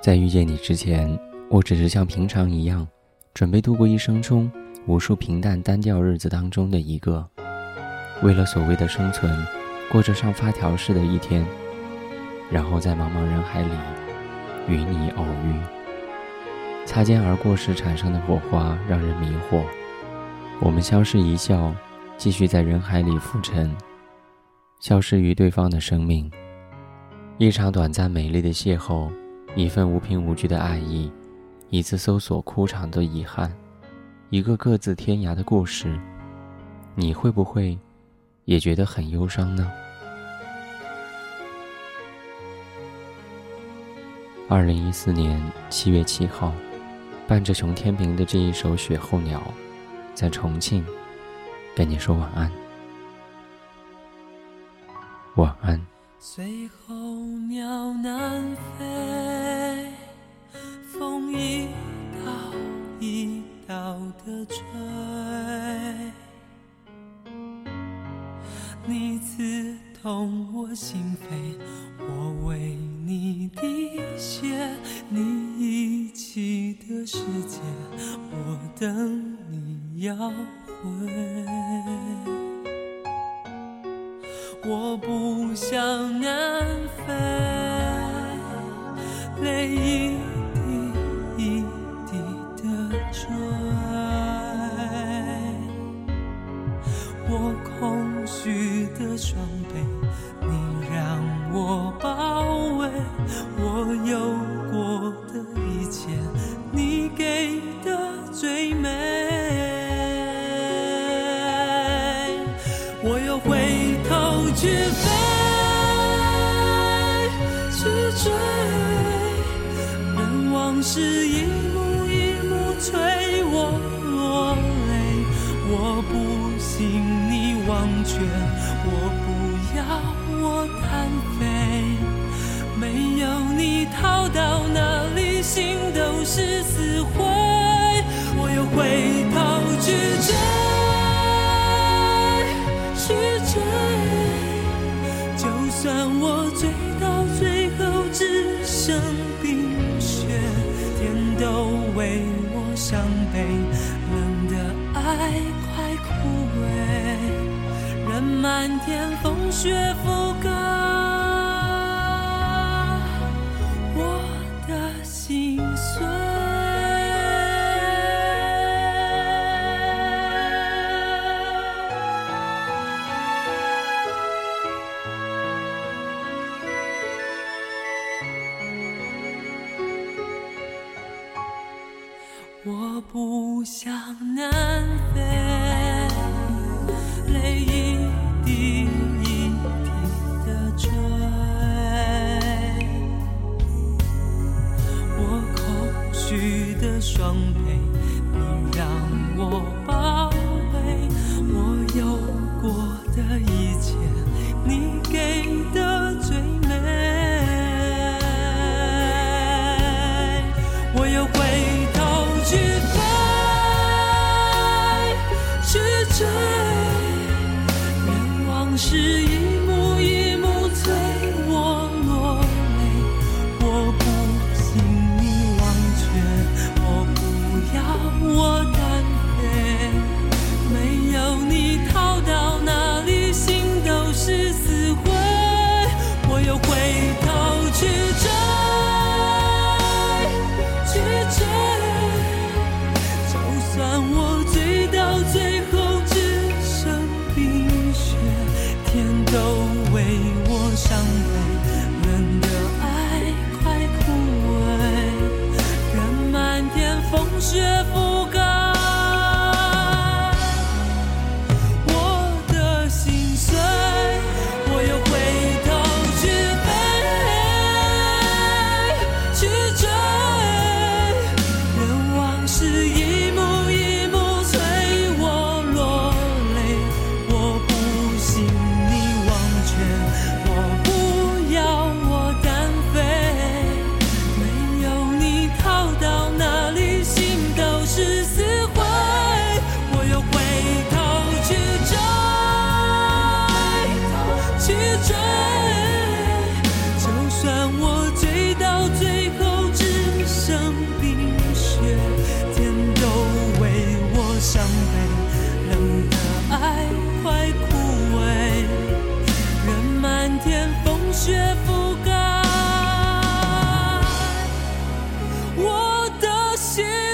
在遇见你之前，我只是像平常一样，准备度过一生中无数平淡单调日子当中的一个，为了所谓的生存，过着上发条似的一天，然后在茫茫人海里与你偶遇。擦肩而过时产生的火花让人迷惑，我们相视一笑，继续在人海里浮沉，消失于对方的生命。一场短暂美丽的邂逅。一份无凭无据的爱意，一次搜索枯肠的遗憾，一个各自天涯的故事，你会不会也觉得很忧伤呢？二零一四年七月七号，伴着熊天平的这一首《雪候鸟》，在重庆跟你说晚安，晚安。最后鸟南飞，风一道一道的吹，你刺痛我心扉，我为你滴血，你遗弃的世界，我等你要回。我不向南飞，泪一滴一滴的坠。我空虚的双臂，你让我包围。我有过的一切，你给的最美。我又回头。去飞，追，任往事一幕一幕催我落泪。我不信你忘却，我不要我单飞。没有你逃到哪里，心都是死灰。我又回头去追，伤悲，冷的爱快枯萎，任漫天风雪覆盖。不想南飞，泪一滴一滴的坠。我空虚的双臂，你让我包围。我有过的一切，你是一雪覆盖我的心碎，我又回头去飞，去追，去追，就算我追到最后只剩冰雪，天都为我伤悲，冷的爱快枯萎，任漫天风雪覆盖我的心。